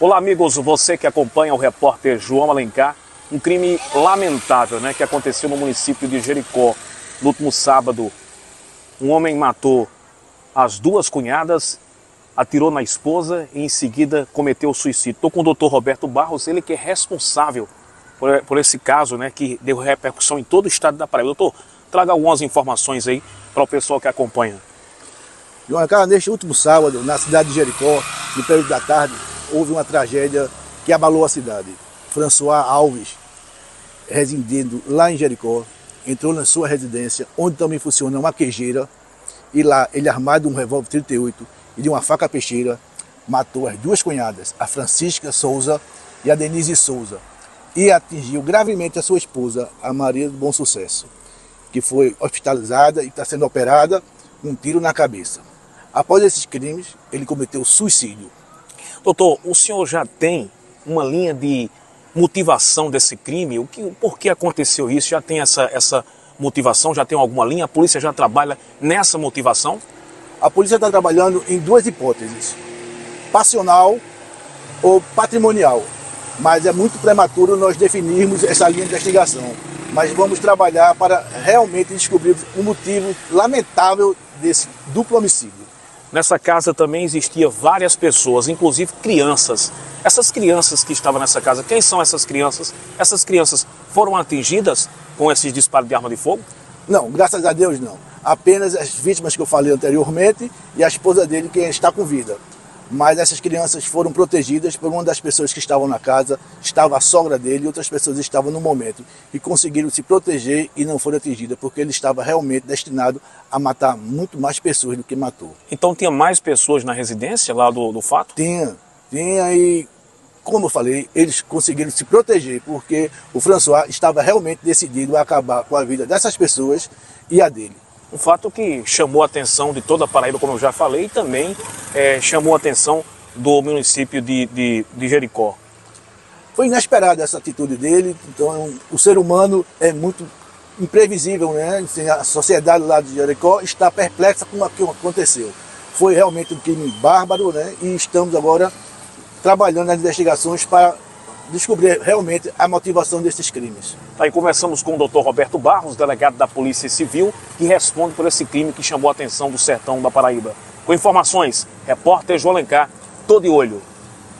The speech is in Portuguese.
Olá, amigos, você que acompanha o repórter João Alencar. Um crime lamentável né, que aconteceu no município de Jericó no último sábado. Um homem matou as duas cunhadas, atirou na esposa e em seguida cometeu suicídio. Estou com o doutor Roberto Barros, ele que é responsável por, por esse caso né, que deu repercussão em todo o estado da Paraíba. Doutor, traga algumas informações aí para o pessoal que acompanha. João Alencar, neste último sábado, na cidade de Jericó, no período da tarde, houve uma tragédia que abalou a cidade. François Alves, residindo lá em Jericó, entrou na sua residência, onde também funciona uma queijeira, e lá ele armado um revólver 38 e de uma faca peixeira, matou as duas cunhadas, a Francisca Souza e a Denise Souza, e atingiu gravemente a sua esposa, a Maria do Bom Sucesso, que foi hospitalizada e está sendo operada com um tiro na cabeça. Após esses crimes, ele cometeu suicídio. Doutor, o senhor já tem uma linha de motivação desse crime? O que, por que aconteceu isso? Já tem essa, essa motivação? Já tem alguma linha? A polícia já trabalha nessa motivação? A polícia está trabalhando em duas hipóteses: passional ou patrimonial. Mas é muito prematuro nós definirmos essa linha de investigação. Mas vamos trabalhar para realmente descobrir o motivo lamentável desse duplo homicídio. Nessa casa também existia várias pessoas, inclusive crianças. Essas crianças que estavam nessa casa, quem são essas crianças? Essas crianças foram atingidas com esses disparos de arma de fogo? Não, graças a Deus não. Apenas as vítimas que eu falei anteriormente e a esposa dele que está com vida mas essas crianças foram protegidas por uma das pessoas que estavam na casa, estava a sogra dele e outras pessoas estavam no momento e conseguiram se proteger e não foram atingidas, porque ele estava realmente destinado a matar muito mais pessoas do que matou. Então tinha mais pessoas na residência lá do, do fato? Tinha, tinha e como eu falei, eles conseguiram se proteger, porque o François estava realmente decidido a acabar com a vida dessas pessoas e a dele. Um fato que chamou a atenção de toda a Paraíba, como eu já falei, e também é, chamou a atenção do município de, de, de Jericó. Foi inesperada essa atitude dele, então o ser humano é muito imprevisível, né? Assim, a sociedade lá de Jericó está perplexa com o que aconteceu. Foi realmente um crime bárbaro, né? E estamos agora trabalhando nas investigações para descobrir realmente a motivação desses crimes. Aí conversamos com o Dr. Roberto Barros, delegado da Polícia Civil, que responde por esse crime que chamou a atenção do sertão da Paraíba. Com informações, repórter João Alencar, todo de olho.